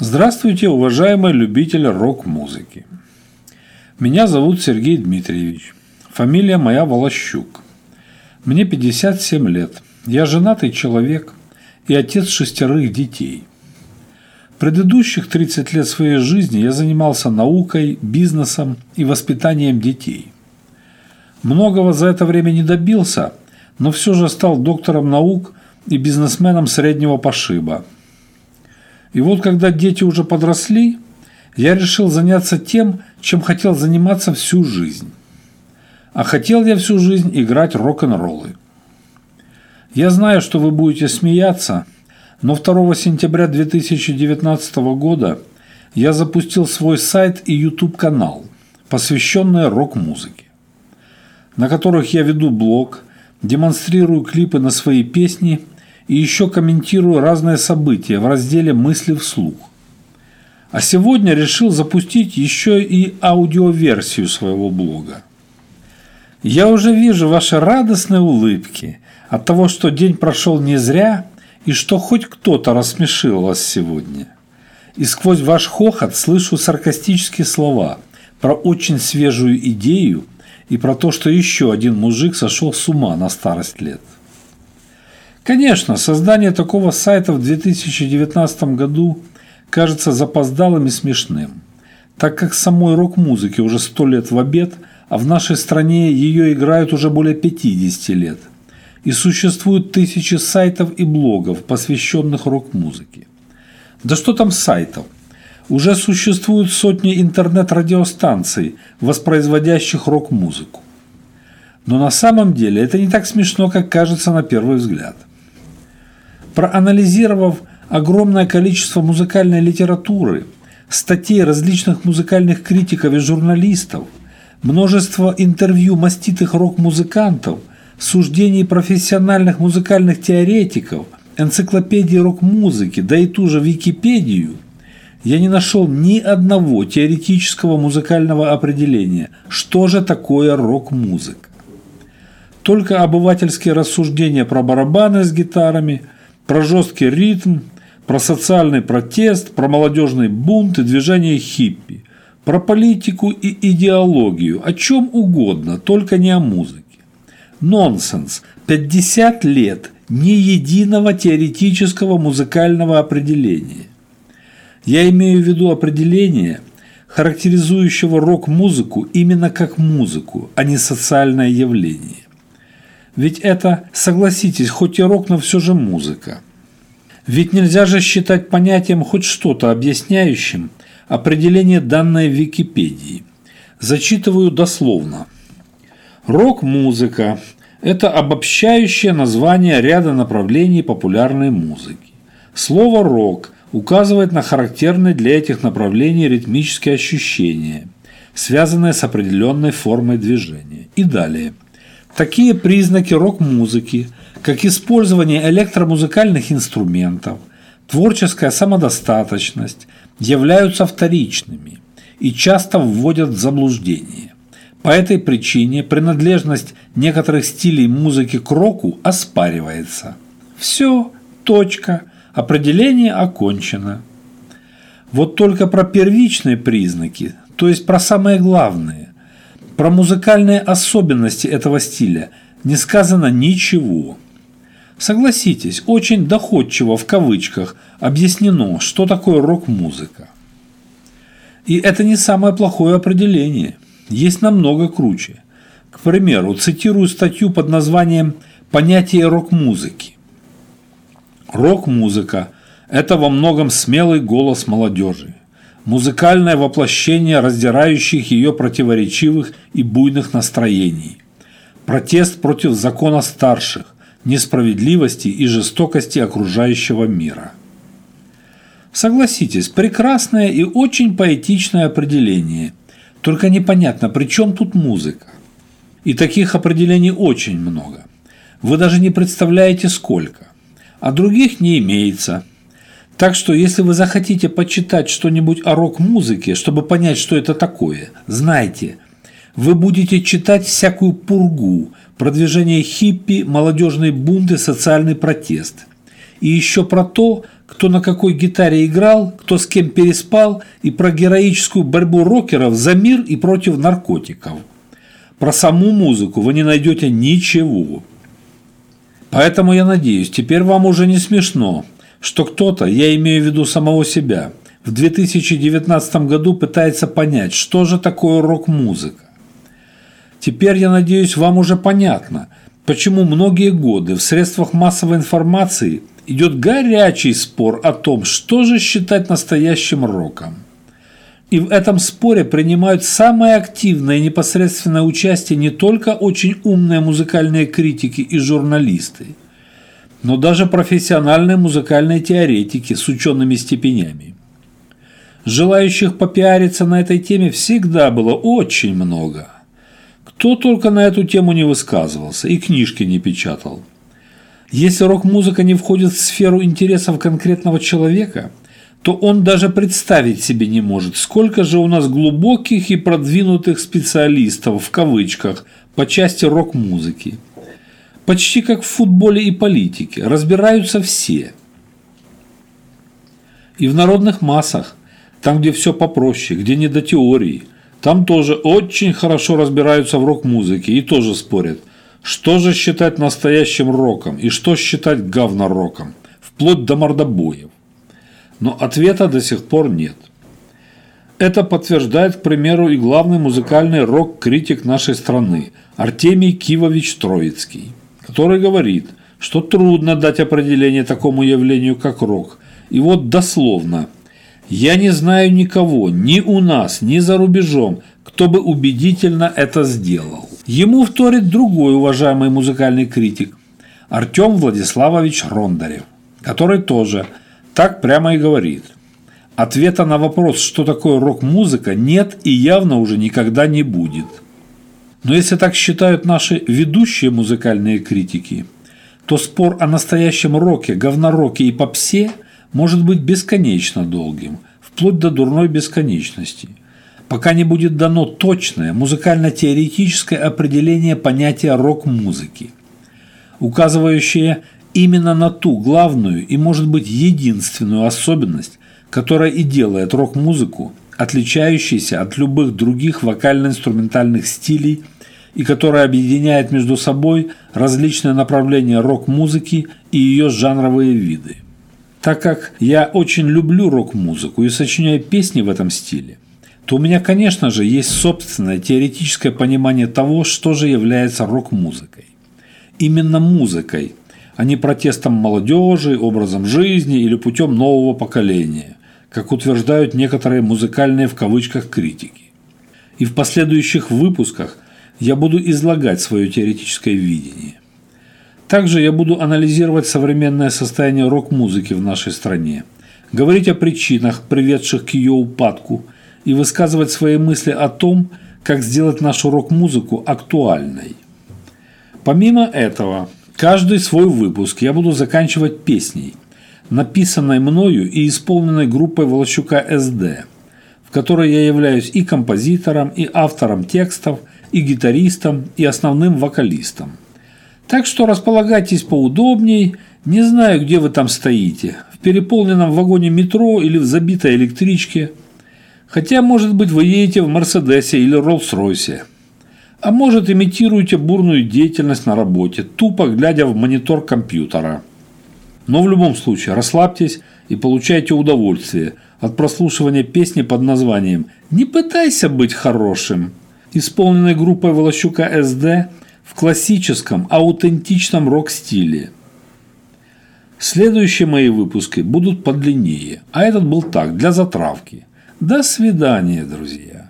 Здравствуйте, уважаемый любитель рок-музыки. Меня зовут Сергей Дмитриевич. Фамилия моя Волощук. Мне 57 лет. Я женатый человек и отец шестерых детей. Предыдущих 30 лет своей жизни я занимался наукой, бизнесом и воспитанием детей. Многого за это время не добился, но все же стал доктором наук и бизнесменом среднего пошиба – и вот когда дети уже подросли, я решил заняться тем, чем хотел заниматься всю жизнь. А хотел я всю жизнь играть рок-н-роллы. Я знаю, что вы будете смеяться, но 2 сентября 2019 года я запустил свой сайт и YouTube-канал, посвященный рок-музыке, на которых я веду блог, демонстрирую клипы на свои песни – и еще комментирую разные события в разделе «Мысли вслух». А сегодня решил запустить еще и аудиоверсию своего блога. Я уже вижу ваши радостные улыбки от того, что день прошел не зря и что хоть кто-то рассмешил вас сегодня. И сквозь ваш хохот слышу саркастические слова про очень свежую идею и про то, что еще один мужик сошел с ума на старость лет. Конечно, создание такого сайта в 2019 году кажется запоздалым и смешным, так как самой рок-музыке уже сто лет в обед, а в нашей стране ее играют уже более 50 лет. И существуют тысячи сайтов и блогов, посвященных рок-музыке. Да что там сайтов? Уже существуют сотни интернет-радиостанций, воспроизводящих рок-музыку. Но на самом деле это не так смешно, как кажется на первый взгляд. Проанализировав огромное количество музыкальной литературы, статей различных музыкальных критиков и журналистов, множество интервью маститых рок-музыкантов, суждений профессиональных музыкальных теоретиков, энциклопедии рок-музыки, да и ту же Википедию, я не нашел ни одного теоретического музыкального определения, что же такое рок-музыка. Только обывательские рассуждения про барабаны с гитарами – про жесткий ритм, про социальный протест, про молодежный бунт и движение хиппи, про политику и идеологию, о чем угодно, только не о музыке. Нонсенс. 50 лет ни единого теоретического музыкального определения. Я имею в виду определение, характеризующего рок-музыку именно как музыку, а не социальное явление. Ведь это, согласитесь, хоть и рок, но все же музыка. Ведь нельзя же считать понятием хоть что-то объясняющим определение данной Википедии. Зачитываю дословно. Рок-музыка – это обобщающее название ряда направлений популярной музыки. Слово «рок» указывает на характерные для этих направлений ритмические ощущения, связанные с определенной формой движения. И далее – Такие признаки рок-музыки, как использование электромузыкальных инструментов, творческая самодостаточность, являются вторичными и часто вводят в заблуждение. По этой причине принадлежность некоторых стилей музыки к року оспаривается. Все, точка, определение окончено. Вот только про первичные признаки, то есть про самые главные, про музыкальные особенности этого стиля не сказано ничего. Согласитесь, очень доходчиво в кавычках объяснено, что такое рок-музыка. И это не самое плохое определение. Есть намного круче. К примеру, цитирую статью под названием «Понятие рок-музыки». Рок-музыка – это во многом смелый голос молодежи музыкальное воплощение раздирающих ее противоречивых и буйных настроений. Протест против закона старших, несправедливости и жестокости окружающего мира. Согласитесь, прекрасное и очень поэтичное определение. Только непонятно, при чем тут музыка? И таких определений очень много. Вы даже не представляете сколько. А других не имеется – так что, если вы захотите почитать что-нибудь о рок-музыке, чтобы понять, что это такое, знайте, вы будете читать всякую пургу, продвижение хиппи, молодежные бунты, социальный протест. И еще про то, кто на какой гитаре играл, кто с кем переспал, и про героическую борьбу рокеров за мир и против наркотиков. Про саму музыку вы не найдете ничего. Поэтому я надеюсь, теперь вам уже не смешно, что кто-то, я имею в виду самого себя, в 2019 году пытается понять, что же такое рок-музыка. Теперь, я надеюсь, вам уже понятно, почему многие годы в средствах массовой информации идет горячий спор о том, что же считать настоящим роком. И в этом споре принимают самое активное и непосредственное участие не только очень умные музыкальные критики и журналисты, но даже профессиональные музыкальные теоретики с учеными степенями. Желающих попиариться на этой теме всегда было очень много. Кто только на эту тему не высказывался и книжки не печатал. Если рок-музыка не входит в сферу интересов конкретного человека, то он даже представить себе не может, сколько же у нас глубоких и продвинутых специалистов, в кавычках, по части рок-музыки. Почти как в футболе и политике, разбираются все. И в народных массах, там, где все попроще, где не до теории, там тоже очень хорошо разбираются в рок-музыке и тоже спорят, что же считать настоящим роком и что считать говно-роком, вплоть до мордобоев. Но ответа до сих пор нет. Это подтверждает, к примеру, и главный музыкальный рок-критик нашей страны Артемий Кивович Троицкий, который говорит, что трудно дать определение такому явлению, как рок. И вот дословно – я не знаю никого, ни у нас, ни за рубежом, кто бы убедительно это сделал. Ему вторит другой уважаемый музыкальный критик Артем Владиславович Рондарев, который тоже так прямо и говорит. Ответа на вопрос, что такое рок-музыка, нет и явно уже никогда не будет. Но если так считают наши ведущие музыкальные критики, то спор о настоящем роке, говнороке и попсе – может быть бесконечно долгим, вплоть до дурной бесконечности, пока не будет дано точное музыкально-теоретическое определение понятия рок-музыки, указывающее именно на ту главную и, может быть, единственную особенность, которая и делает рок-музыку отличающейся от любых других вокально-инструментальных стилей и которая объединяет между собой различные направления рок-музыки и ее жанровые виды. Так как я очень люблю рок-музыку и сочиняю песни в этом стиле, то у меня, конечно же, есть собственное теоретическое понимание того, что же является рок-музыкой. Именно музыкой, а не протестом молодежи, образом жизни или путем нового поколения, как утверждают некоторые музыкальные в кавычках критики. И в последующих выпусках я буду излагать свое теоретическое видение. Также я буду анализировать современное состояние рок-музыки в нашей стране, говорить о причинах, приведших к ее упадку, и высказывать свои мысли о том, как сделать нашу рок-музыку актуальной. Помимо этого, каждый свой выпуск я буду заканчивать песней, написанной мною и исполненной группой Волощука СД, в которой я являюсь и композитором, и автором текстов, и гитаристом, и основным вокалистом. Так что располагайтесь поудобней, не знаю, где вы там стоите, в переполненном вагоне метро или в забитой электричке. Хотя, может быть, вы едете в Мерседесе или Роллс-Ройсе. А может, имитируете бурную деятельность на работе, тупо глядя в монитор компьютера. Но в любом случае, расслабьтесь и получайте удовольствие от прослушивания песни под названием «Не пытайся быть хорошим», исполненной группой Волощука СД в классическом, аутентичном рок-стиле. Следующие мои выпуски будут подлиннее, а этот был так, для затравки. До свидания, друзья.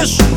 Слышишь?